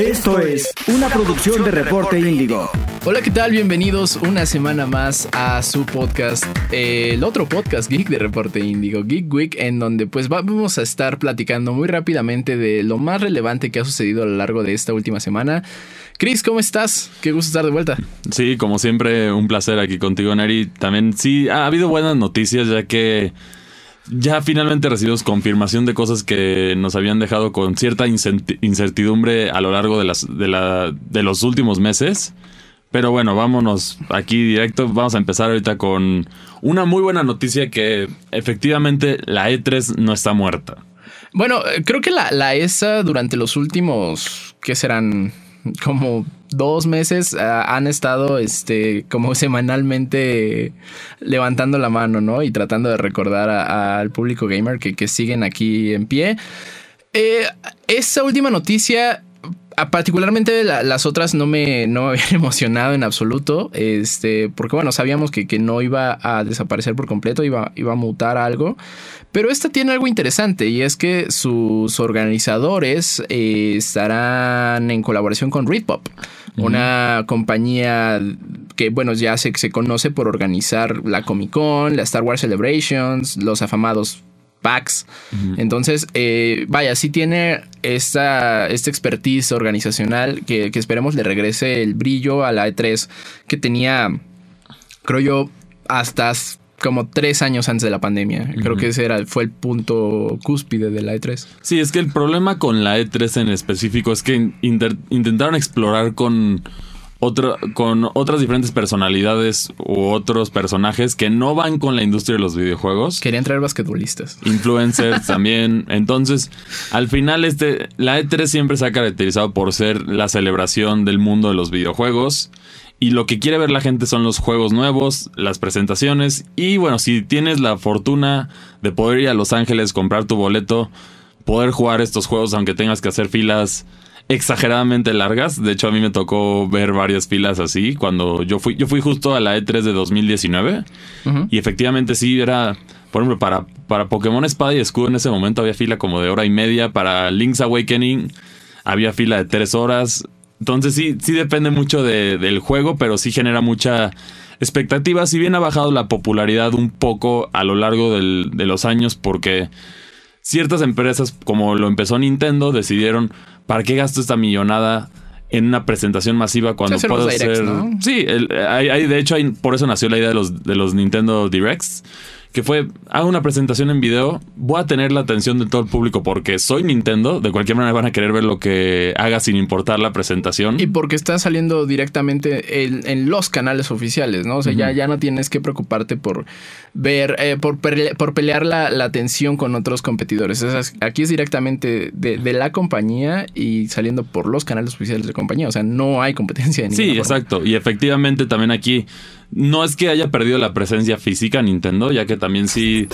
Esto es una producción de Reporte Índigo. Hola, ¿qué tal? Bienvenidos una semana más a su podcast, el otro podcast geek de Reporte Índigo, Geek Week, en donde pues vamos a estar platicando muy rápidamente de lo más relevante que ha sucedido a lo largo de esta última semana. Chris, ¿cómo estás? Qué gusto estar de vuelta. Sí, como siempre, un placer aquí contigo, Neri. También sí, ha habido buenas noticias ya que ya finalmente recibimos confirmación de cosas que nos habían dejado con cierta incertidumbre a lo largo de, los últimos meses. Pero bueno, vámonos aquí directo. Vamos a empezar ahorita con una muy buena noticia que efectivamente la E3 no está muerta. Bueno, eh, creo que la, la ESA durante los últimos, ¿qué serán? como dos meses ah, han estado este como semanalmente levantando la mano, ¿no? Y tratando de recordar al público gamer que, siguen aquí en pie. Eh, esa última noticia particularmente las otras no me, no habían emocionado en absoluto, este, porque bueno, sabíamos que, que, no iba a desaparecer por completo, iba, iba a mutar algo, pero esta tiene algo interesante y es que sus organizadores eh, estarán en colaboración con Readpop, una compañía que bueno, ya se, se conoce por organizar la Comic Con, la Star Wars Celebrations, los afamados packs. Entonces, eh, vaya, sí tiene esta, esta expertise organizacional que, que, esperemos le regrese el brillo a la E3 que tenía, creo yo, hasta como tres años antes de la pandemia. Creo que ese era, fue el punto cúspide de la E3. Sí, es que el problema con la E3 en específico es que intentaron explorar con con otras diferentes personalidades u otros personajes que no van con la industria de los videojuegos. Querían traer basquetbolistas. Influencers también. Entonces, al final, este, la E3 siempre se ha caracterizado por ser la celebración del mundo de los videojuegos. Y lo que quiere ver la gente son los juegos nuevos, las presentaciones. Y bueno, si tienes la fortuna de poder ir a Los Ángeles, comprar tu boleto, poder jugar estos juegos aunque tengas que hacer filas exageradamente largas. De hecho, a mí me tocó ver varias filas así cuando yo fui, yo fui justo a la E3 de 2019 y efectivamente sí era, por ejemplo, para, para Pokémon Espada y Escudo en ese momento había fila como de hora y media, para Link's Awakening había fila de tres horas. Entonces sí, sí depende mucho del juego, pero sí genera mucha expectativa. Si bien ha bajado la popularidad un poco a lo largo de los años porque ciertas empresas, como lo empezó Nintendo, decidieron ¿para qué gasto esta millonada en una presentación masiva cuando puedo hacer... Sí, hay, de hecho por eso nació la idea de los, de los Nintendo Directs que fue, hago una presentación en video, voy a tener la atención de todo el público porque soy Nintendo, de cualquier manera van a querer ver lo que haga sin importar la presentación. Y porque está saliendo directamente en, los canales oficiales, ¿no? O sea, ya, ya no tienes que preocuparte por ver, eh, por, por pelear la, la, atención con otros competidores. aquí es directamente de, la compañía y saliendo por los canales oficiales de compañía. O sea, no hay competencia. De sí, exacto. Y efectivamente también aquí no es que haya perdido la presencia física Nintendo, ya que también sí,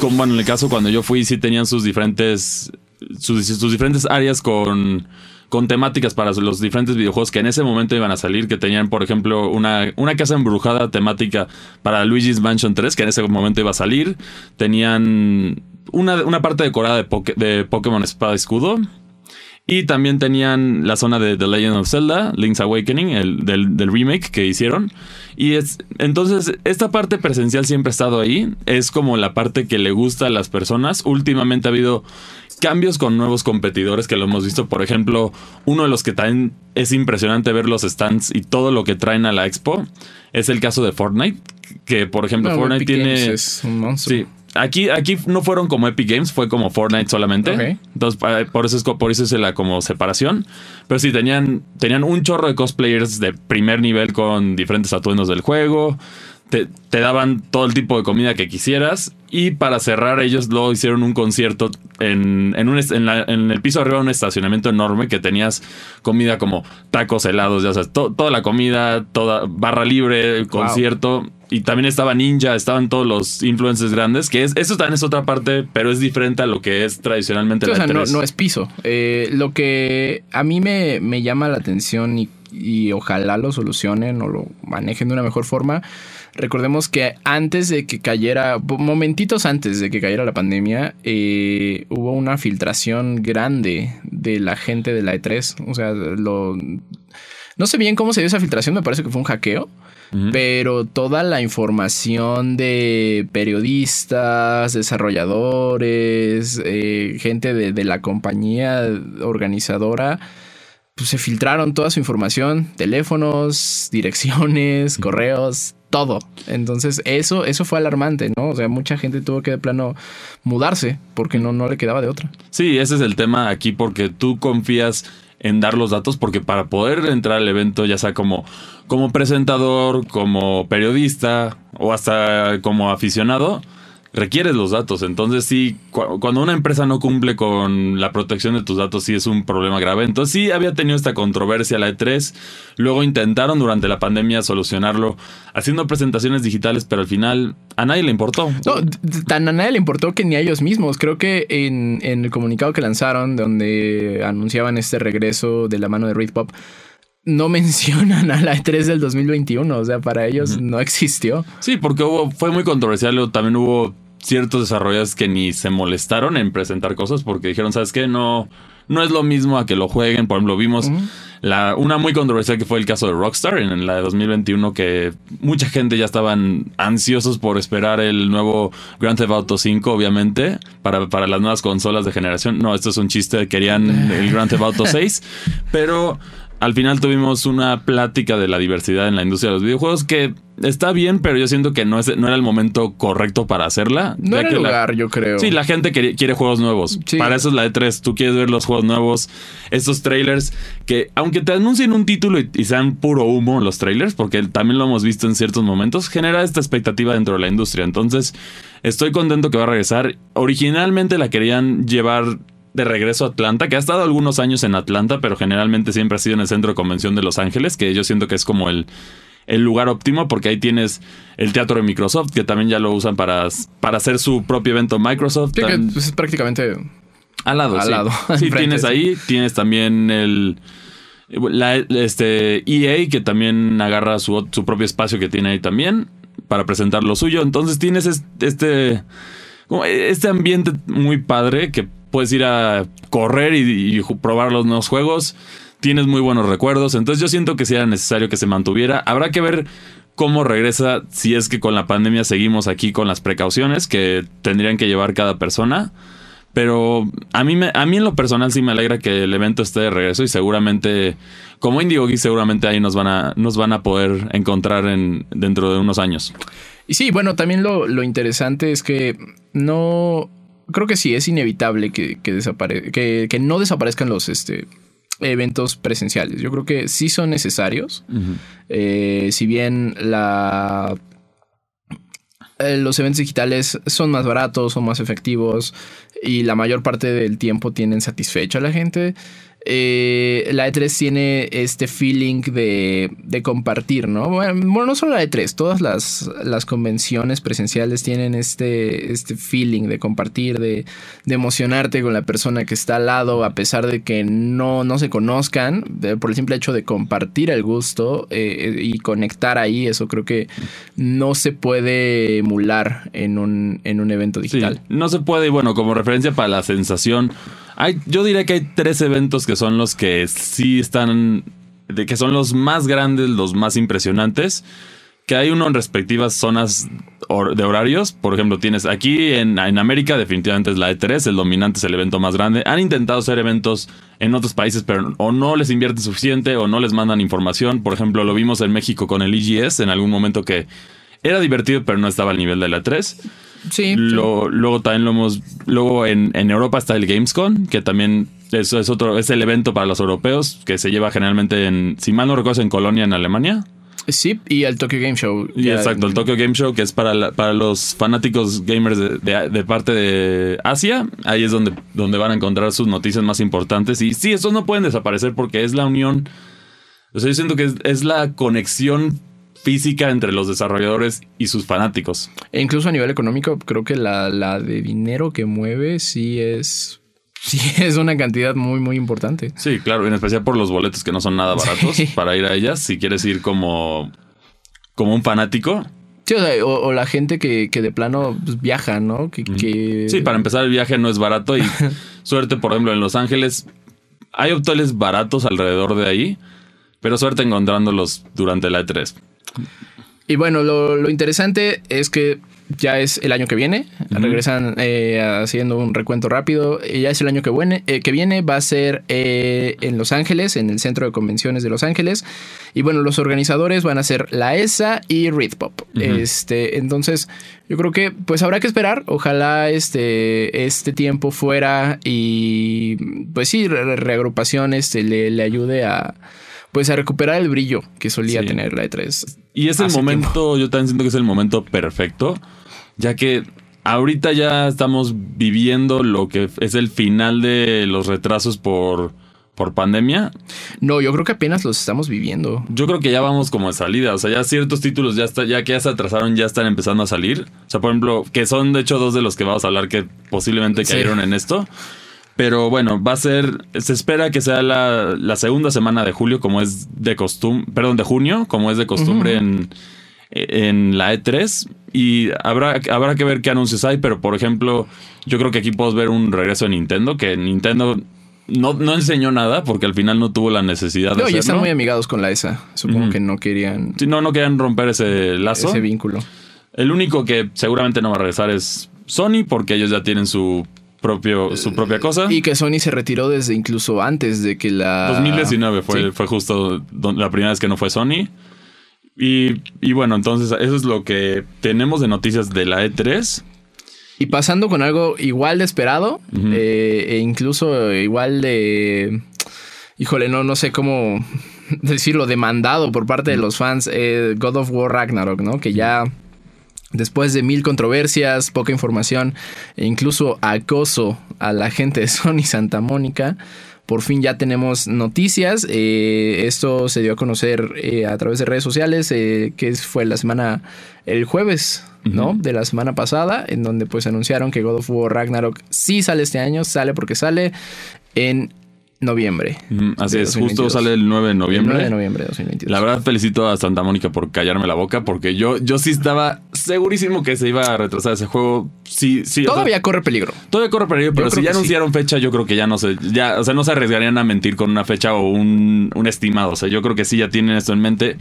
como en el caso cuando yo fui, sí tenían sus diferentes, sus, diferentes áreas con, con temáticas para los diferentes videojuegos que en ese momento iban a salir, que tenían, por ejemplo, una, una casa embrujada temática para Luigi's Mansion 3, que en ese momento iba a salir. Tenían una, una parte decorada de, de Pokémon Espada Escudo. Y también tenían la zona de The Legend of Zelda, Link's Awakening, el, del, del remake que hicieron. Y es, entonces, esta parte presencial siempre ha estado ahí. Es como la parte que le gusta a las personas. Últimamente ha habido cambios con nuevos competidores que lo hemos visto. Por ejemplo, uno de los que también es impresionante ver los stands y todo lo que traen a la expo es el caso de Fortnite. Que, por ejemplo, Fortnite tiene. Es un monstruo. Sí, Aquí, aquí no fueron como Epic Games, fue como Fortnite solamente. Entonces, por eso es, por eso es la como separación. Pero sí, tenían, tenían un chorro de cosplayers de primer nivel con diferentes atuendos del juego. Te, te, daban todo el tipo de comida que quisieras. Y para cerrar, ellos luego hicieron un concierto en, en, un, en, el piso arriba de un estacionamiento enorme que tenías comida como tacos helados, ya sabes, toda la comida, toda barra libre, concierto. Y también estaba Ninja, estaban todos los influencers grandes, que es, eso también es otra parte, pero es diferente a lo que es tradicionalmente la o sea, no, no, es piso. Eh, lo que a mí me, me llama la atención y y ojalá lo solucionen o lo manejen de una mejor forma. Recordemos que antes de que cayera, momentitos antes de que cayera la pandemia, eh, hubo una filtración grande de la gente de la E3. O sea, lo... No sé bien cómo se dio esa filtración, me parece que fue un hackeo. Pero toda la información de periodistas, desarrolladores, eh, gente de, de, la compañía organizadora, pues se filtraron toda su información, teléfonos, direcciones, correos, todo. Entonces, eso, eso fue alarmante, ¿no? O sea, mucha gente tuvo que de plano mudarse porque no, no le quedaba de otra. Sí, ese es el tema aquí porque tú confías en dar los datos porque para poder entrar al evento, ya sea como, como presentador, como periodista o hasta como aficionado, requieres los datos. Entonces sí, cuando una empresa no cumple con la protección de tus datos, sí es un problema grave. Entonces sí había tenido esta controversia la E3. Luego intentaron durante la pandemia solucionarlo haciendo presentaciones digitales, pero al final a nadie le importó. No, tan a nadie le importó que ni a ellos mismos. Creo que en, el comunicado que lanzaron, donde anunciaban este regreso de la mano de Reed Pop, no mencionan a la E3 del 2021. O sea, para ellos no existió. Sí, porque hubo, fue muy controversial. También hubo ciertos desarrolladores que ni se molestaron en presentar cosas porque dijeron, ¿sabes qué? No, no es lo mismo a que lo jueguen. Por ejemplo, vimos la, una muy controversial que fue el caso de Rockstar en, la de 2021 que mucha gente ya estaban ansiosos por esperar el nuevo Grand Theft Auto 5, obviamente, para, para las nuevas consolas de generación. No, esto es un chiste, querían el Grand Theft Auto 6, pero al final tuvimos una plática de la diversidad en la industria de los videojuegos que está bien, pero yo siento que no, es, no era el momento correcto para hacerla. No era el lugar, yo creo. Sí, la gente quiere, juegos nuevos. Para eso es la E3. Tú quieres ver los juegos nuevos, estos trailers que, aunque te anuncien un título y, sean puro humo los trailers, porque también lo hemos visto en ciertos momentos, genera esta expectativa dentro de la industria. Entonces, estoy contento que va a regresar. Originalmente la querían llevar de regreso a Atlanta, que ha estado algunos años en Atlanta, pero generalmente siempre ha sido en el centro de convención de Los Ángeles, que yo siento que es como el, el lugar óptimo porque ahí tienes el teatro de Microsoft, que también ya lo usan para, para hacer su propio evento Microsoft. Sí, que es prácticamente al lado. Al lado. Sí, tienes ahí, tienes también el... La, este EA que también agarra su, su propio espacio que tiene ahí también para presentar lo suyo. Entonces tienes este, este ambiente muy padre que puedes ir a correr y, probar los nuevos juegos. Tienes muy buenos recuerdos. Entonces yo siento que si era necesario que se mantuviera. Habrá que ver cómo regresa si es que con la pandemia seguimos aquí con las precauciones que tendrían que llevar cada persona. Pero a mí, a mí en lo personal sí me alegra que el evento esté de regreso y seguramente, como Indigo seguramente ahí nos van a, nos van a poder encontrar en, dentro de unos años. Y sí, bueno, también lo, lo interesante es que no, creo que sí, es inevitable que, que, que, no desaparezcan los este, eventos presenciales. Yo creo que sí son necesarios. Eh, si bien la eh, los eventos digitales son más baratos, son más efectivos y la mayor parte del tiempo tienen satisfecha a la gente eh, la E3 tiene este feeling de, de compartir, ¿no? Bueno, no solo la E3, todas las, las convenciones presenciales tienen este, este feeling de compartir, de, de, emocionarte con la persona que está al lado, a pesar de que no, no se conozcan, por el simple hecho de compartir el gusto eh, y conectar ahí, eso creo que no se puede emular en un, en un evento digital. no se puede, y bueno, como referencia para la sensación yo diría que hay tres eventos que son los que sí están, de que son los más grandes, los más impresionantes. Que hay uno en respectivas zonas de horarios. Por ejemplo, tienes aquí en, en América, definitivamente es la E3, el dominante es el evento más grande. Han intentado hacer eventos en otros países, pero o no les invierten suficiente o no les mandan información. Por ejemplo, lo vimos en México con el EGS en algún momento que era divertido, pero no estaba al nivel de la E3. Sí. Luego también lo hemos. Luego en, Europa está el Gamescom, que también es, es, otro, es el evento para los europeos, que se lleva generalmente en, si mal no recuerdo, en Colonia, en Alemania. Sí, y el Tokyo Game Show. Y exacto, el Tokyo Game Show, que es para, para los fanáticos gamers de, parte de Asia. Ahí es donde, donde van a encontrar sus noticias más importantes. Y sí, estos no pueden desaparecer porque es la unión. O sea, yo siento que es, es la conexión física entre los desarrolladores y sus fanáticos. E incluso a nivel económico, creo que la, de dinero que mueve sí es sí es una cantidad muy, muy importante. Sí, claro, en especial por los boletos que no son nada baratos Sí. para ir a ellas. Si quieres ir como, como un fanático. Sí, o, sea, o- o la gente que, que de plano pues, viaja, ¿no? Que, que- Sí, para empezar el viaje no es barato y suerte, por ejemplo, en Los Ángeles hay hoteles baratos alrededor de ahí, pero suerte encontrándolos durante la E E3. Y bueno, lo, lo interesante es que ya es el año que viene. Regresan eh, haciendo un recuento rápido. Y ya es el año que, viene, eh, que viene. Va a ser eh, en Los Ángeles, en el Centro de Convenciones de Los Ángeles. Y bueno, los organizadores van a ser la ESA y Ritpop. Este, entonces, yo creo que pues habrá que esperar. Ojalá este, este tiempo fuera y pues sí, re- reagrupación este, le, le ayude a pues a recuperar el brillo que solía Sí. tener la E E3. Y es el momento, yo también siento que es el momento perfecto, ya que ahorita ya estamos viviendo lo que es el final de los retrasos por, por pandemia. No, yo creo que apenas los estamos viviendo. Yo creo que ya vamos como de salida, o sea, ya ciertos títulos ya está, ya que ya se atrasaron, ya están empezando a salir. O sea, por ejemplo, que son de hecho dos de los que vamos a hablar que posiblemente Sí. cayeron en esto. Pero bueno, va a ser, se espera que sea la, la segunda semana de julio, como es de costumbre, perdón, de junio, como es de costumbre en, en la E3. Y habrá, habrá que ver qué anuncios hay, pero por ejemplo, yo creo que aquí podemos ver un regreso de Nintendo, que Nintendo no, no enseñó nada porque al final no tuvo la necesidad de No, ya están muy amigados con la ESA. Supongo que no querían Sí, no, no querían romper ese lazo. ese vínculo. El único que seguramente no va a regresar es Sony, porque ellos ya tienen su propio, su propia cosa. Y que Sony se retiró desde incluso antes de que la... 2019 fue, Sí. fue justo la primera vez que no fue Sony. Y, y bueno, entonces eso es lo que tenemos de noticias de la E E3. Y pasando con algo igual de esperado, eh, e incluso igual de... Híjole, no, no sé cómo decirlo, demandado por parte de los fans, eh, God of War Ragnarok, ¿no? Que ya después de mil controversias, poca información e incluso acoso a la gente de Sony Santa Mónica, por fin ya tenemos noticias. Eh, esto se dio a conocer eh, a través de redes sociales, eh, que fue la semana, el jueves, ¿no? De la semana pasada, en donde pues anunciaron que God of War Ragnarok sí sale este año, sale porque sale en noviembre. Así es, justo 2022. sale el 9 de El noviembre. 9 de noviembre de 2022. La verdad felicito a Santa Mónica por callarme la boca porque yo, yo sí estaba segurísimo que se iba a retrasar ese juego. Sí, sí. o sea, Todavía corre peligro. Todavía corre peligro, pero si ya sí. anunciaron fecha, yo creo que ya no se, ya, o sea, no se arriesgarían a mentir con una fecha o un, un estimado. O sea, yo creo que sí ya tienen esto en mente.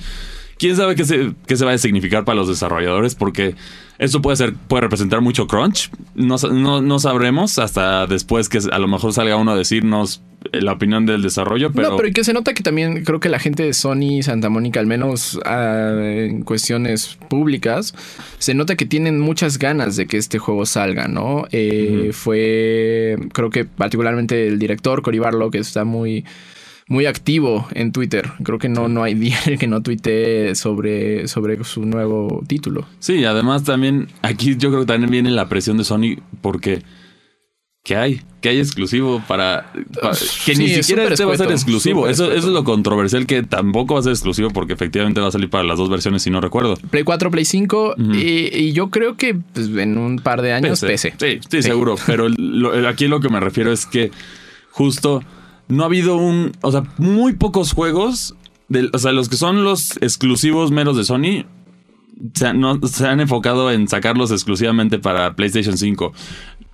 Quién sabe qué se, qué se va a significar para los desarrolladores, porque esto puede ser, puede representar mucho crunch. No, no, no sabremos hasta después que a lo mejor salga uno a decirnos eh, la opinión del desarrollo, pero, no, pero y que se nota que también creo que la gente de Sony Santa Mónica, al menos ah, en cuestiones públicas, se nota que tienen muchas ganas de que este juego salga, ¿no? Eh, Fue, creo que particularmente el director Cory Barlow, que está muy, muy activo en Twitter. Creo que no, no hay día en el que no tuitee sobre, sobre su nuevo título. sí, además también aquí yo creo que también viene la presión de Sony porque ¿qué hay? ¿Qué hay exclusivo para, para- que Sí, ni siquiera este va a ser exclusivo? Eso, eso es lo controversial que tampoco va a ser exclusivo porque efectivamente va a salir para las dos versiones si no recuerdo. Play 4, Play 5 Ujú. y, y yo creo que pues, en un par de años PC. Sí, sí, seguro. Pero lo- aquí lo que me refiero es que justo no ha habido un. O sea, muy pocos juegos. de- o sea, los que son los exclusivos meros de Sony. Se han, no- se han enfocado en sacarlos exclusivamente para PlayStation 5.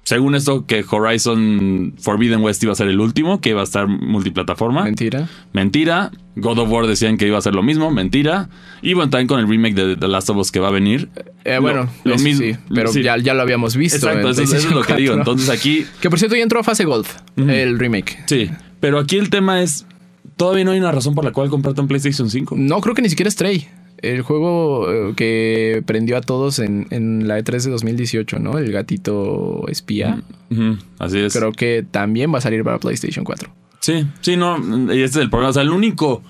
Según esto, que Horizon Forbidden West iba a ser el último, que iba a estar multiplataforma. Mentira. Mentira. God of War decían que iba a ser lo mismo. Mentira. Y bueno, también con el remake de The Last of Us que va a venir. Eh, bueno, lo mismo- sí, pero sí. Ya, ya lo habíamos visto. Exacto, eso, eso es lo que digo. 4. Entonces aquí, Que por cierto ya entró a fase Gold, el remake. sí. Pero aquí el tema es, todavía no hay una razón por la cual comprarte un PlayStation 5. No, creo que ni siquiera es Stray. El juego eh, que prendió a todos en, en la E3 de 2018, ¿no? El gatito espía. Ujú, así es. Creo que también va a salir para PlayStation 4. Sí, sí, no. Y este es el problema. O sea, el único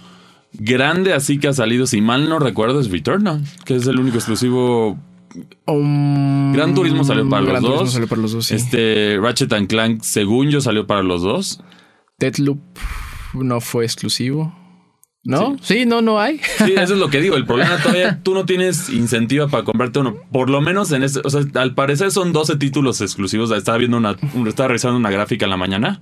grande así que ha salido, si mal no recuerdo, es Returnal, que es el único exclusivo. Gran Turismo salió para los Gran Turismo dos. salió para los dos, sí. Este Ratchet and Clank, según yo, salió para los dos. Deathloop no fue exclusivo. ¿No? Sí. no, no hay. Sí, eso es lo que digo. El problema todavía tú no tienes incentiva para comprarte uno. Por lo menos en este, o sea, al parecer son 12 títulos exclusivos. Estaba viendo una, estaba revisando una gráfica en la mañana.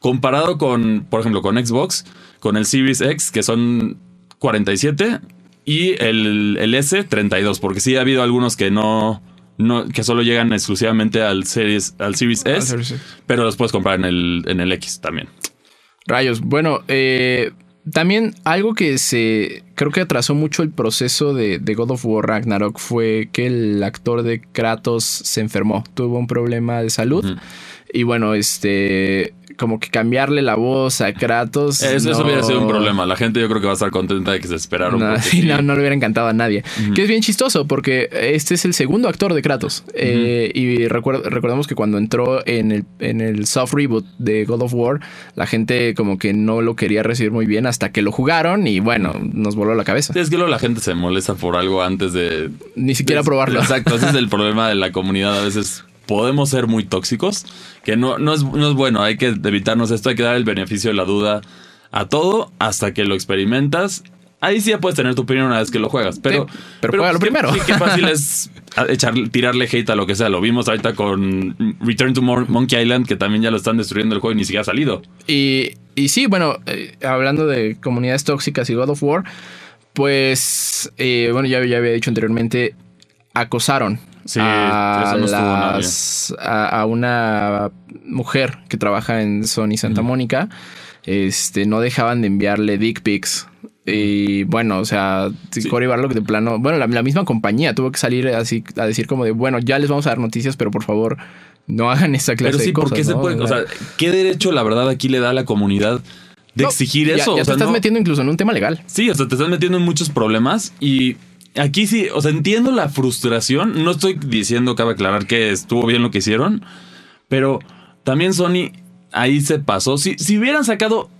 Comparado con, por ejemplo, con Xbox, con el Series X, que son 47, y el, el S, 32. Porque sí ha habido algunos que no, no, que solo llegan exclusivamente al Series, al Series S, pero los puedes comprar en el, en el X también. Rayos. Bueno, eh, también algo que se creo que atrasó mucho el proceso de, God of War Ragnarok fue que el actor de Kratos se enfermó, tuvo un problema de salud. Y bueno, este como que cambiarle la voz a Kratos. Eso, hubiera sido un problema. La gente yo creo que va a estar contenta de que se esperaron. No, no, le hubiera encantado a nadie. Que es bien chistoso porque este es el segundo actor de Kratos. Eh, y recordamos que cuando entró en el, en el soft reboot de God of War, la gente como que no lo quería recibir muy bien hasta que lo jugaron y bueno, nos voló la cabeza. es que luego la gente se molesta por algo antes de... Ni siquiera probarlo. Exacto, ese es el problema de la comunidad. A veces podemos ser muy tóxicos, que no, no, es, no es bueno, hay que evitarnos esto, hay que dar el beneficio de la duda a todo hasta que lo experimentas. Ahí sí ya puedes tener tu opinión una vez que lo juegas, pero... pero, lo primero. Sí, qué fácil es echar, tirarle hate a lo que sea. Lo vimos ahorita con Return to Monkey Island, que también ya lo están destruyendo el juego y ni siquiera ha salido. Y, y sí, bueno, eh, hablando de comunidades tóxicas y God of War, pues, eh, bueno, ya, ya había dicho anteriormente, acosaron a, una mujer que trabaja en Sony Santa Mónica. Este, no dejaban de enviarle dick pics. Y bueno, o sea, Cory Barlock de plano, bueno, la, misma compañía tuvo que salir así a decir como de, bueno, ya les vamos a dar noticias, pero por favor, no hagan esa clase pero sí, de cosas. ¿por se puede? O sea, ¿qué derecho la verdad aquí le da a la comunidad de exigir eso? Ya te estás metiendo incluso en un tema legal. Sí, o sea, te estás metiendo en muchos problemas y aquí sí, o sea, entiendo la frustración. No estoy diciendo, cabe aclarar que estuvo bien lo que hicieron, pero también Sony ahí se pasó. Si, si hubieran sacado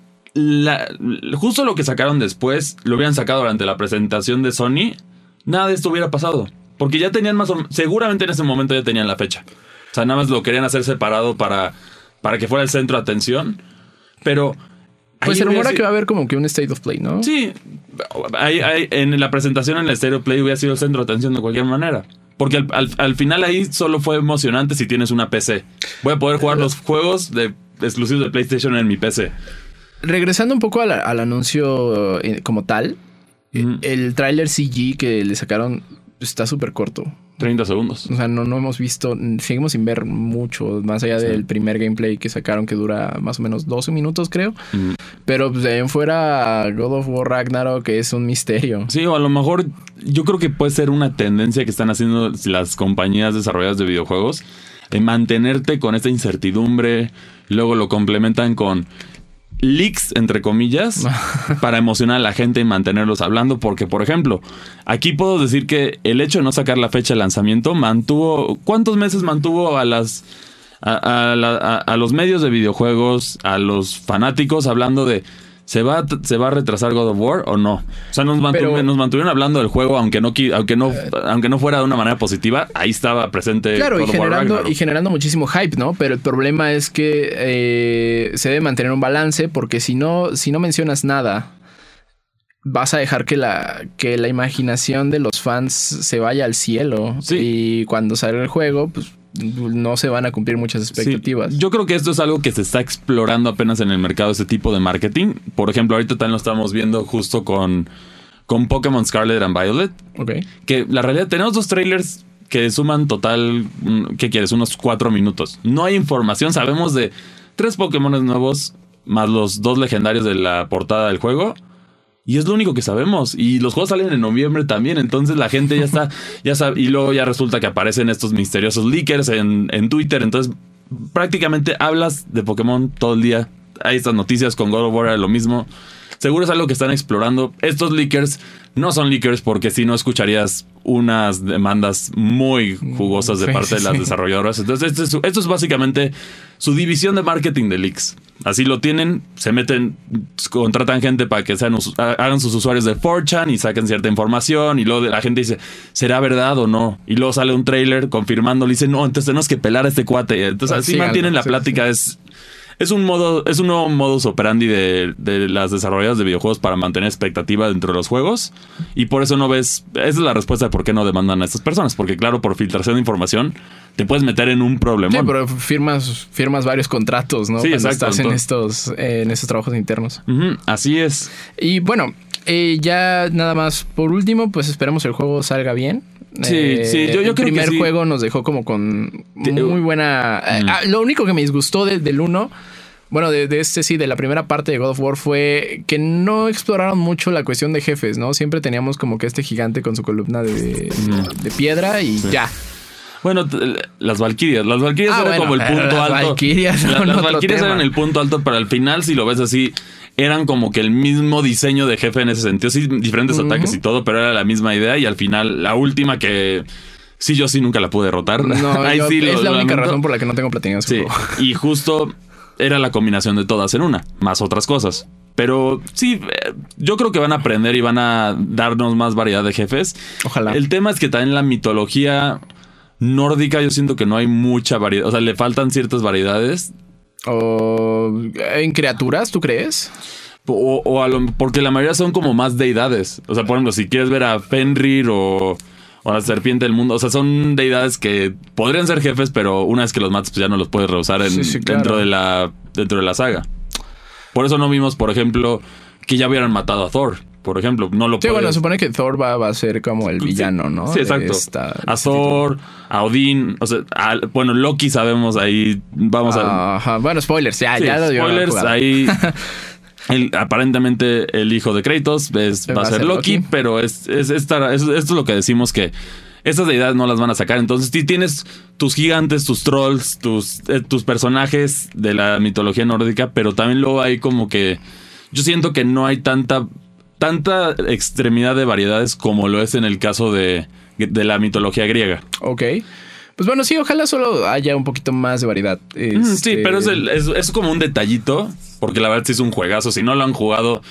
justo lo que sacaron después, lo hubieran sacado durante la presentación de Sony, nada de esto hubiera pasado. Porque ya tenían más o seguramente en ese momento ya tenían la fecha. O sea, nada más lo querían hacer separado para, para que fuera el centro de atención. Pero pues se rumora que va a haber como que un State of Play, ¿no? Sí. en la presentación en el State of Play hubiera sido el centro de atención de cualquier manera. Porque al, final ahí solo fue emocionante si tienes una PC. Voy a poder jugar los juegos de, exclusivos de PlayStation en mi PC. Regresando un poco al, anuncio eh, como tal, el tráiler CG que le sacaron está súper corto. 30 segundos. O sea, no, no hemos visto, seguimos sin ver mucho, más allá del primer gameplay que sacaron que dura más o menos 12 minutos, creo. Pero pues, de ahí en fuera, God of War Ragnarok, que es un misterio. Sí, o a lo mejor yo creo que puede ser una tendencia que están haciendo las compañías desarrolladas de videojuegos, de mantenerte con esta incertidumbre, luego lo complementan con leaks, entre comillas, para emocionar a la gente y mantenerlos hablando. Porque, por ejemplo, aquí puedo decir que el hecho de no sacar la fecha de lanzamiento mantuvo. ¿Cuántos meses mantuvo a las. a los medios de videojuegos, a los fanáticos hablando de ¿Se va, ¿Se va a retrasar God of War o no? O sea, nos, mantuvieron hablando del juego, aunque no, aunque, no, aunque no fuera de una manera positiva, ahí estaba presente. Claro, y, generando, y generando muchísimo hype, ¿no? Pero el problema es que eh, se debe mantener un balance, porque si no, si no mencionas nada, vas a dejar que la, que la imaginación de los fans se vaya al cielo. Y cuando salga el juego, pues no se van a cumplir muchas expectativas. yo creo que esto es algo que se está explorando apenas en el mercado, ese tipo de marketing. Por ejemplo, ahorita también lo estamos viendo justo con, con Pokémon Scarlet and Violet. Ok. Que la realidad, tenemos dos trailers que suman total, ¿qué quieres? Unos cuatro minutos. No hay información, sabemos de tres Pokémon nuevos, más los dos legendarios de la portada del juego. Y es lo único que sabemos. Y los juegos salen en noviembre también. Entonces la gente ya está, ya sabe. Y luego ya resulta que aparecen estos misteriosos leakers en, en Twitter. Entonces prácticamente hablas de Pokémon todo el día. Hay estas noticias con God of War, lo mismo. Seguro es algo que están explorando. Estos leakers no son leakers porque si no escucharías unas demandas muy jugosas de parte de las desarrolladoras. Entonces, esto es, esto es, básicamente su división de marketing de leaks. Así lo tienen, se meten, contratan gente para que sean, hagan sus usuarios de 4chan y saquen cierta información. Y luego la gente dice, ¿será verdad o no? Y luego sale un trailer confirmando, le dice, no, entonces tenemos que pelar a este cuate. Entonces, así mantienen la plática. Es es un modo, es un nuevo modus operandi de, de las desarrolladoras de videojuegos para mantener expectativa dentro de los juegos. Y por eso no ves. Esa es la respuesta de por qué no demandan a estas personas. Porque, claro, por filtración de información, te puedes meter en un problema. Sí, pero firmas, firmas varios contratos, ¿no? Sí, Cuando exacto, estás en estos, en estos trabajos internos. Así es. Y bueno, eh, ya nada más por último, pues esperemos el juego salga bien. Sí, Eh, sí, yo- yo el creo que primer sí. juego nos dejó como con muy buena. eh, Mm. ah, lo único que me disgustó de- del 1. Bueno, de, de este sí, de la primera parte de God of War fue que no exploraron mucho la cuestión de jefes, ¿no? Siempre teníamos como que este gigante con su columna de, de piedra y ya. Bueno, las Valkyrias. Las Valkyrias Ah, eran bueno, como el punto las alto. La- son las Valkyrias tema. eran el punto alto, pero al final, si lo ves así, eran como que el mismo diseño de jefe en ese sentido. Sí, diferentes ataques y todo, pero era la misma idea. Y al final, la última que. Sí, yo sí nunca la pude derrotar. No, Ahí yo- sí lo- es la lo única lamento. razón por la que no tengo platinado ese Sí, juego. y justo era la combinación de todas en una, más otras cosas. Pero sí, eh, yo creo que van a aprender y van a darnos más variedad de jefes. Ojalá. El tema es que también la mitología nórdica yo siento que no hay mucha variedad, o sea, le faltan ciertas variedades. O en criaturas, ¿tú crees? O, o a lo- porque la mayoría son como más deidades. O sea, por ejemplo, si quieres ver a Fenrir o, o a la serpiente del mundo, o sea, son deidades que podrían ser jefes, pero una vez que los mates, pues ya no los puedes rehusar en- Sí, sí, claro. dentro, de la, dentro de la saga. Por eso no vimos, por ejemplo, que ya hubieran matado a Thor. Por ejemplo, no lo Sí, puedes- bueno, supone que Thor va, va a ser como el villano, ¿no? Sí, De exacto. esta- a Thor, a Odín, o sea, a- bueno, Loki sabemos ahí, vamos a... Ajá. Bueno, spoilers, ya, Sí, ya lo spoilers, ahí... el- aparentemente el hijo de Kratos es- va, a ser Loki, Loki. pero es, es esta- es- esto es lo que decimos que estas deidades no las van a sacar. Entonces, si tienes tus gigantes, tus trolls, tus, eh, tus personajes de la mitología nórdica, pero también luego hay como que. Yo siento que no hay tanta, tanta extremidad de variedades como lo es en el caso de, de la mitología griega. Ok. Pues bueno, sí, ojalá solo haya un poquito más de variedad. Sí, Este, pero es, el- es- es como un detallito, porque la verdad sí es un juegazo. Si no lo han jugado,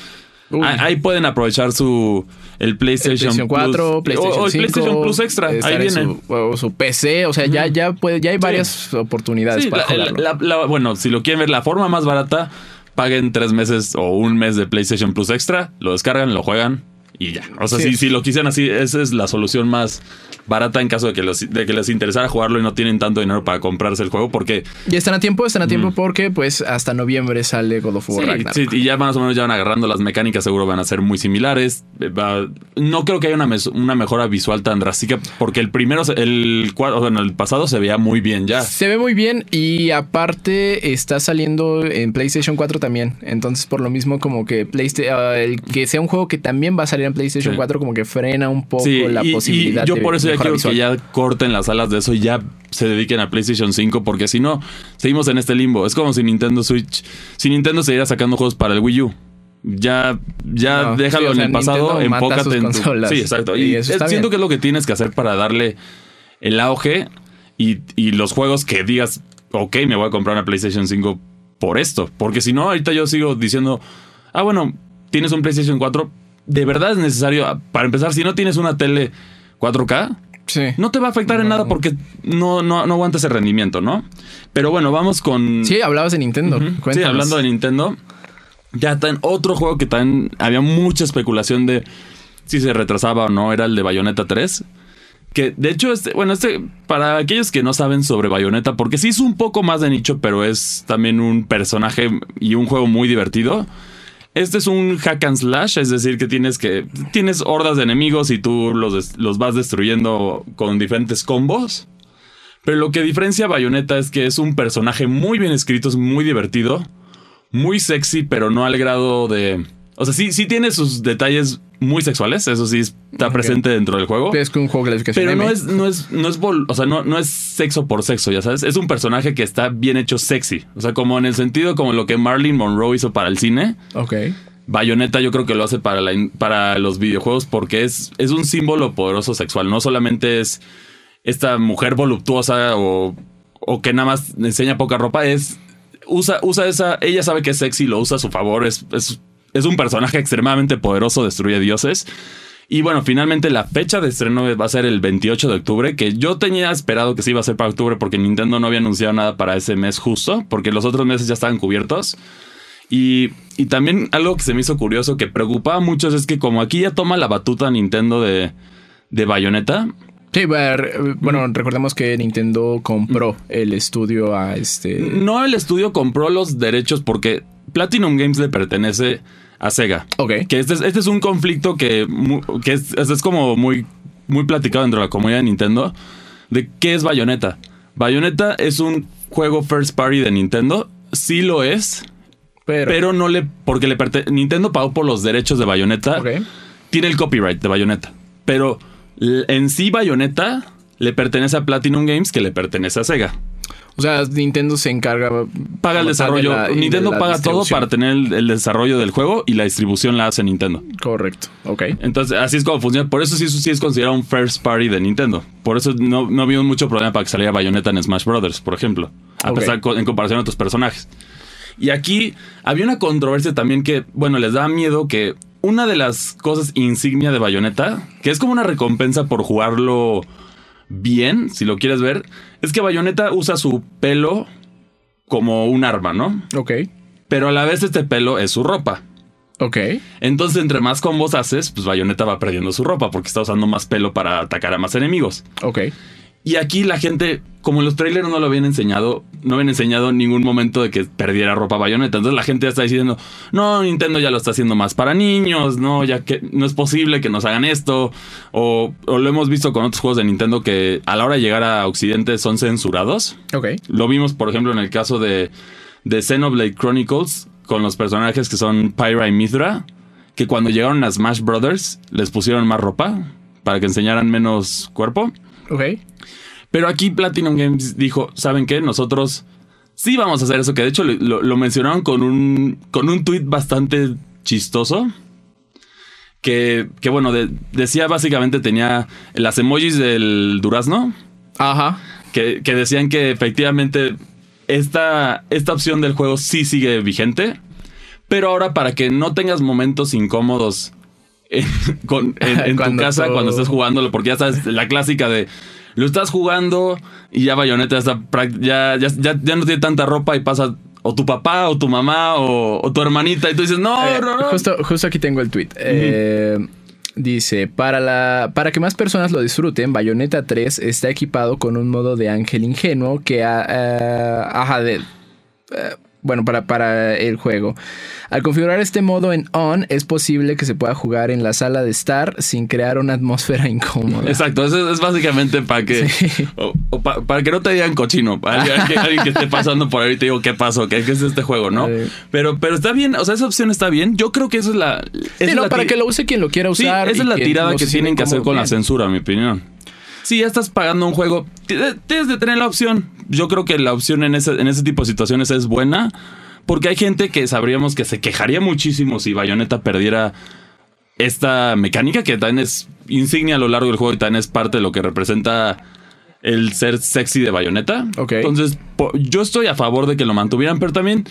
Uy. ah, ahí pueden aprovechar su el PlayStation, PlayStation 4, Plus, PlayStation o, o el 5, PlayStation Plus Extra. estar Ahí en viene. Su, o su PC, o sea, ya, ya, puede, ya hay varias oportunidades Sí, para la- jugarlo. la- la- bueno, si lo quieren ver, la forma más barata, paguen tres meses o un mes de PlayStation Plus Extra, lo descargan, lo juegan y ya. O sea, Sí. si, si lo quisieran así, esa es la solución más barata en caso de que, los- de que les interesara jugarlo y no tienen tanto dinero para comprarse el juego, porque Y están a tiempo, están a tiempo porque pues hasta noviembre sale God of War Sí, Ragnarok. sí, y ya más o menos ya van agarrando las mecánicas, seguro van a ser muy similares. Eh, no creo que haya una, mejora visual tan drástica, porque el primero, el, cua- bueno, el pasado se veía muy bien ya. Se ve muy bien y aparte está saliendo en PlayStation 4 también. Entonces, por lo mismo, como que Playsta- ah, el que sea un juego que también va a salir en PlayStation Sí. 4, como que frena un poco Sí, la y, posibilidad y yo de por eso ya que ya corten las alas de eso y ya se dediquen a PlayStation 5, porque si no, seguimos en este limbo. Es como si Nintendo Switch, si Nintendo siguiera sacando juegos para el Wii U. Ya, ya No, déjalo sí, o sea, en el pasado, Nintendo enfócate en tu. Sí, exacto. Y Y, eso siento bien. que es lo que tienes que hacer para darle el auge y, y los juegos que digas, ok, me voy a comprar una PlayStation 5 por esto. Porque si no, ahorita yo sigo diciendo, ah, bueno, tienes un PlayStation 4. De verdad es necesario, para empezar, si no tienes una tele 4K, Sí. no te va a afectar en nada porque no, no, no aguanta ese rendimiento, ¿no? Pero bueno, vamos con... Sí, hablabas de Nintendo. Sí, hablando de Nintendo, ya está en otro juego que también había mucha especulación de si se retrasaba o no, era el de Bayonetta 3. Que de hecho, este, bueno, este, para aquellos que no saben sobre Bayonetta, porque sí es un poco más de nicho, pero es también un personaje y un juego muy divertido. Este es un hack and slash, es decir, que tienes que. Tienes hordas de enemigos y tú los, los vas destruyendo con diferentes combos. Pero lo que diferencia a Bayonetta es que es un personaje muy bien escrito, es muy divertido, muy sexy, pero no al grado de. O sea, sí, sí tiene sus detalles muy sexuales, eso sí está presente dentro del juego. Es que un juego de clasificación Pero no es, no es, no es, o sea, no, no es sexo por sexo, ya sabes. Es un personaje que está bien hecho sexy. O sea, como en el sentido como lo que Marilyn Monroe hizo para el cine. Ok. Bayonetta yo creo que lo hace para, la para los videojuegos porque es, es un símbolo poderoso sexual. No solamente es esta mujer voluptuosa o, o que nada más enseña poca ropa, es usa, usa esa, ella sabe que es sexy, lo usa a su favor, es, es, es un personaje extremadamente poderoso, destruye dioses. Y bueno, finalmente la fecha de estreno va a ser el 28 de octubre, que yo tenía esperado que sí iba a ser para octubre porque Nintendo no había anunciado nada para ese mes justo, porque los otros meses ya estaban cubiertos. Y, y también algo que se me hizo curioso, que preocupaba a muchos, es que como aquí ya toma la batuta Nintendo de, de Bayonetta, Sí, bueno, recordemos que Nintendo compró el estudio a este. No, el estudio compró los derechos porque Platinum Games le pertenece a Sega. Ok. Que este es, este es un conflicto que, que es, es, como muy, muy platicado dentro de la comunidad de Nintendo. De qué es Bayonetta. Bayonetta es un juego first party de Nintendo. Sí lo es. Pero, no le. Porque le Nintendo pagó por los derechos de Bayonetta. Okay. Tiene el copyright de Bayonetta. Pero en sí Bayonetta le pertenece a Platinum Games que le pertenece a Sega. O sea, Nintendo se encarga. Paga el desarrollo. Nintendo paga todo para tener el, desarrollo del juego y la distribución la hace Nintendo. Correcto. Ok. Entonces, así es como funciona. Por eso sí, sí es considerado un first party de Nintendo. Por eso no, no vimos mucho problema para que saliera Bayonetta en Smash Brothers, por ejemplo. A pesar en comparación a otros personajes. Y aquí había una controversia también que, bueno, les da miedo que una de las cosas insignia de Bayonetta, que es como una recompensa por jugarlo bien, si lo quieres ver, es que Bayonetta usa su pelo como un arma, ¿no? Ok. Pero a la vez este pelo es su ropa. Ok. Entonces, entre más combos haces, pues Bayonetta va perdiendo su ropa porque está usando más pelo para atacar a más enemigos. Ok. Y aquí la gente, como los trailers no lo habían enseñado, no habían enseñado en ningún momento de que perdiera ropa bayoneta. Entonces la gente ya está diciendo, no, Nintendo ya lo está haciendo más para niños, no, ya que no es posible que nos hagan esto. O, lo hemos visto con otros juegos de Nintendo que a la hora de llegar a Occidente son censurados. Ok. Lo vimos, por ejemplo, en el caso de, de Xenoblade Chronicles, con los personajes que son Pyra y Mithra, que cuando llegaron a Smash Brothers les pusieron más ropa para que enseñaran menos cuerpo. Ok. Pero aquí Platinum Games dijo, ¿saben qué? Nosotros sí vamos a hacer eso, que de hecho lo, mencionaron con un, con un tweet bastante chistoso. Que, que bueno, decía básicamente, tenía las emojis del durazno. Ajá. Que, que decían que efectivamente esta, esta opción del juego sí sigue vigente. Pero ahora para que no tengas momentos incómodos en, tu casa cuando estés jugándolo, porque ya sabes, la clásica de lo estás jugando y ya Bayonetta está ya, ya, ya, no tiene tanta ropa y pasa o tu papá o tu mamá o, tu hermanita y tú dices, no, eh, no, no. Justo, justo aquí tengo el tweet. Eh, dice, para, la, para que más personas lo disfruten, Bayonetta 3 está equipado con un modo de ángel ingenuo que... ha eh, ajá, de bueno, para, para el juego. Al configurar este modo en on, es posible que se pueda jugar en la sala de estar sin crear una atmósfera incómoda. Exacto, eso es básicamente para que para que no te digan cochino, para alguien, que esté pasando por ahí te digo qué pasó, qué, es este juego, ¿no? Pero, pero está bien, o sea, esa opción está bien. Yo creo que esa es la. sí, no, para que lo use quien lo quiera usar. esa es la tirada que tienen que hacer con la censura, en mi opinión si ya estás pagando un juego, tienes de tener la opción. Yo creo que la opción en ese, en ese tipo de situaciones es buena. Porque hay gente que sabríamos que se quejaría muchísimo si Bayonetta perdiera esta mecánica que también es insignia a lo largo del juego y también es parte de lo que representa el ser sexy de Bayonetta. Entonces, yo estoy a favor de que lo mantuvieran, pero también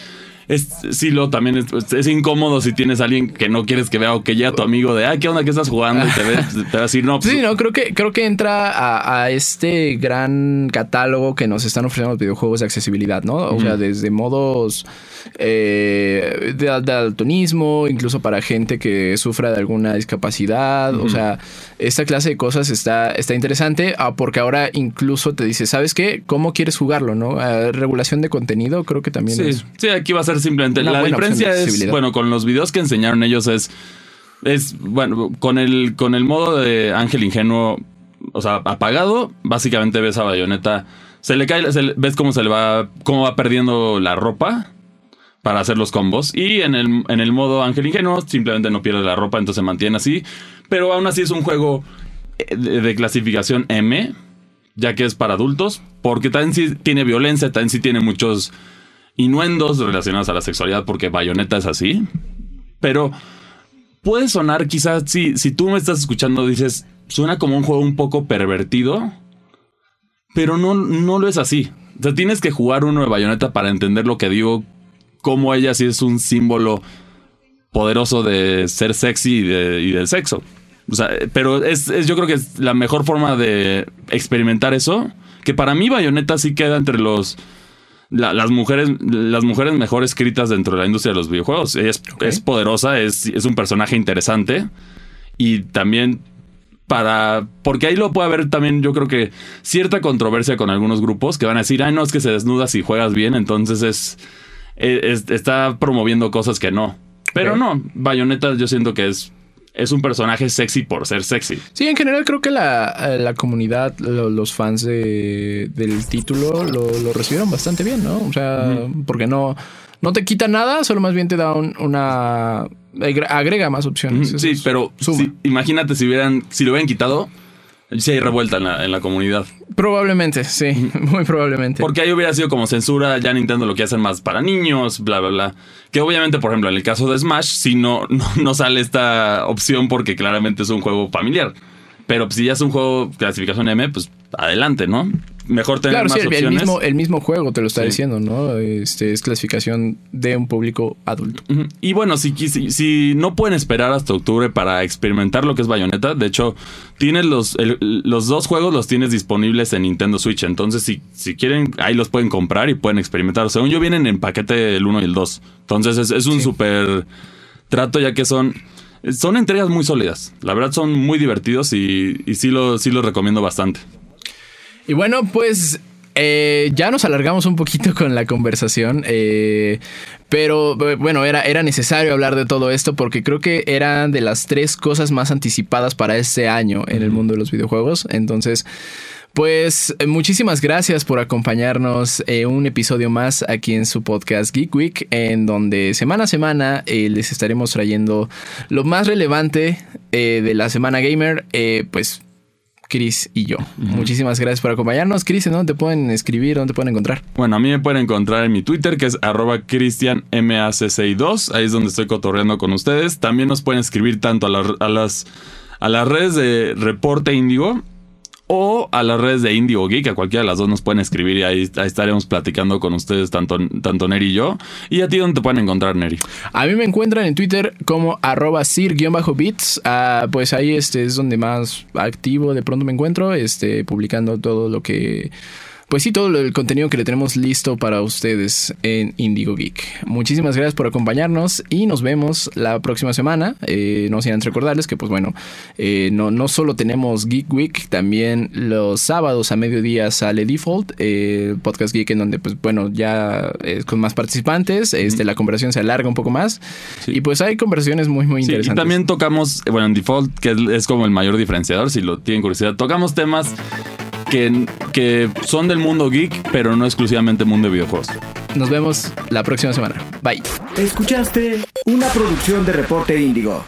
es, sí, lo también es, incómodo si tienes a alguien que no quieres que vea o que ya tu amigo de, ah, ¿qué onda que estás jugando? Y te, ve, te va a decir, no. Pues, sí, no, creo que, creo que entra a, este gran catálogo que nos están ofreciendo los videojuegos de accesibilidad, ¿no? O sea, desde modos eh, de, daltonismo, incluso para gente que sufra de alguna discapacidad. O sea, esta clase de cosas está, está interesante ah, porque ahora incluso te dice, ¿sabes qué? ¿Cómo quieres jugarlo? ¿no? Ah, regulación de contenido, creo que también sí, es. Sí, aquí va a ser simplemente. La diferencia es, bueno, con los videos que enseñaron ellos es. Es, bueno, con el, con el modo de Ángel Ingenuo, o sea, apagado, básicamente ves a Bayonetta. Se le cae, ves cómo se le va, cómo va perdiendo la ropa para hacer los combos. Y en el, en el modo Ángel Ingenuo simplemente no pierde la ropa, entonces se mantiene así. Pero aún así es un juego eh, de, clasificación M, ya que es para adultos, porque también sí tiene violencia, también sí tiene muchos innuendos relacionados a la sexualidad, porque Bayonetta es así. Pero puede sonar quizás, si, si tú me estás escuchando, dices, suena como un juego un poco pervertido, pero no, no lo es así. O sea, tienes que jugar uno de Bayonetta para entender lo que digo cómo ella sí es un símbolo poderoso de ser sexy y, de, del sexo. O sea, pero es, es- yo creo que es la mejor forma de experimentar eso. Que para mí Bayonetta sí queda entre los la- las mujeres las mujeres mejor escritas dentro de la industria de los videojuegos. Es, es poderosa, es, es un personaje interesante y también para porque ahí lo puede haber también yo creo que cierta controversia con algunos grupos que van a decir, "Ay, no, es que se desnuda si juegas bien", entonces es, es- está promoviendo cosas que no. Pero no, Bayonetta yo siento que es es un personaje sexy por ser sexy. Sí, en general creo que la, eh, la comunidad, lo- los fans de- del título lo, lo recibieron bastante bien, ¿no? O sea, porque no, no te quita nada, solo más bien te da un- una... agre- agrega más opciones. Sí, es- pero sí, imagínate si hubieran si lo hubieran quitado, sí hay revuelta en la, en la comunidad. Probablemente, sí, muy probablemente. Porque ahí hubiera sido como censura, ya Nintendo lo que hacen más para niños, bla, bla, bla. Que obviamente, por ejemplo, en el caso de Smash, sí no, no, no sale esta opción porque claramente es un juego familiar. Pero si ya es un juego clasificación M, pues adelante, ¿no? Mejor tener Claro, más sí, el, el opciones. mismo, el mismo juego te lo está Sí. diciendo, ¿no? Este es clasificación de un público adulto. Y bueno, si, si, si no pueden esperar hasta octubre para experimentar lo que es Bayonetta, de hecho, tienes los, el- los dos juegos los tienes disponibles en Nintendo Switch. Entonces, si, si quieren, ahí los pueden comprar y pueden experimentar. Según yo, vienen en paquete el 1 y el 2. Entonces, es, es un Sí. súper trato, ya que son. Son entregas muy sólidas. La verdad, son muy divertidos y, y sí, lo, sí los recomiendo bastante. Y bueno, pues eh, ya nos alargamos un poquito con la conversación, eh, pero eh, bueno, era, era necesario hablar de todo esto porque creo que eran de las tres cosas más anticipadas para este año en el mundo de los videojuegos. Entonces, pues eh, muchísimas gracias por acompañarnos eh, un episodio más aquí en su podcast Geek Week, en donde semana a semana eh, les estaremos trayendo lo más relevante eh, de la semana gamer, pues Chris y yo. Muchísimas gracias por acompañarnos. Chris, ¿en dónde te pueden escribir? ¿Dónde te pueden encontrar? Bueno, a mí me pueden encontrar en mi Twitter, que es arroba cristianmac62. Ahí es donde estoy cotorreando con ustedes. También nos pueden escribir tanto a, la- a las, a las redes de Reporte Índigo o a las redes de Indigo Geek. A cualquiera de las dos nos pueden escribir y ahí, ahí estaremos platicando con ustedes, tanto, tanto Neri y yo. ¿Y a ti dónde te pueden encontrar, Neri? A mí me encuentran en Twitter como arroba sir-bits. Ah, pues ahí este es donde más activo de pronto me encuentro, este, publicando todo lo que... Pues sí, todo el contenido que le tenemos listo para ustedes en Indigo Geek. Muchísimas gracias por acompañarnos y nos vemos la próxima semana. Eh, no sin antes recordarles que, pues bueno, eh, no, no solo tenemos Geek Week, también los sábados a mediodía sale Default, eh, Podcast Geek, en donde, pues bueno, ya eh, con más participantes, este, la conversación se alarga un poco más. Sí. Y pues hay conversaciones muy, muy Sí, y interesantes. también tocamos, bueno, en default, que es, es como el mayor diferenciador, si lo tienen curiosidad, tocamos temas que, que son del mundo geek, pero no exclusivamente mundo de videojuegos. Nos vemos la próxima semana. Bye. Escuchaste una producción de Reporte Índigo.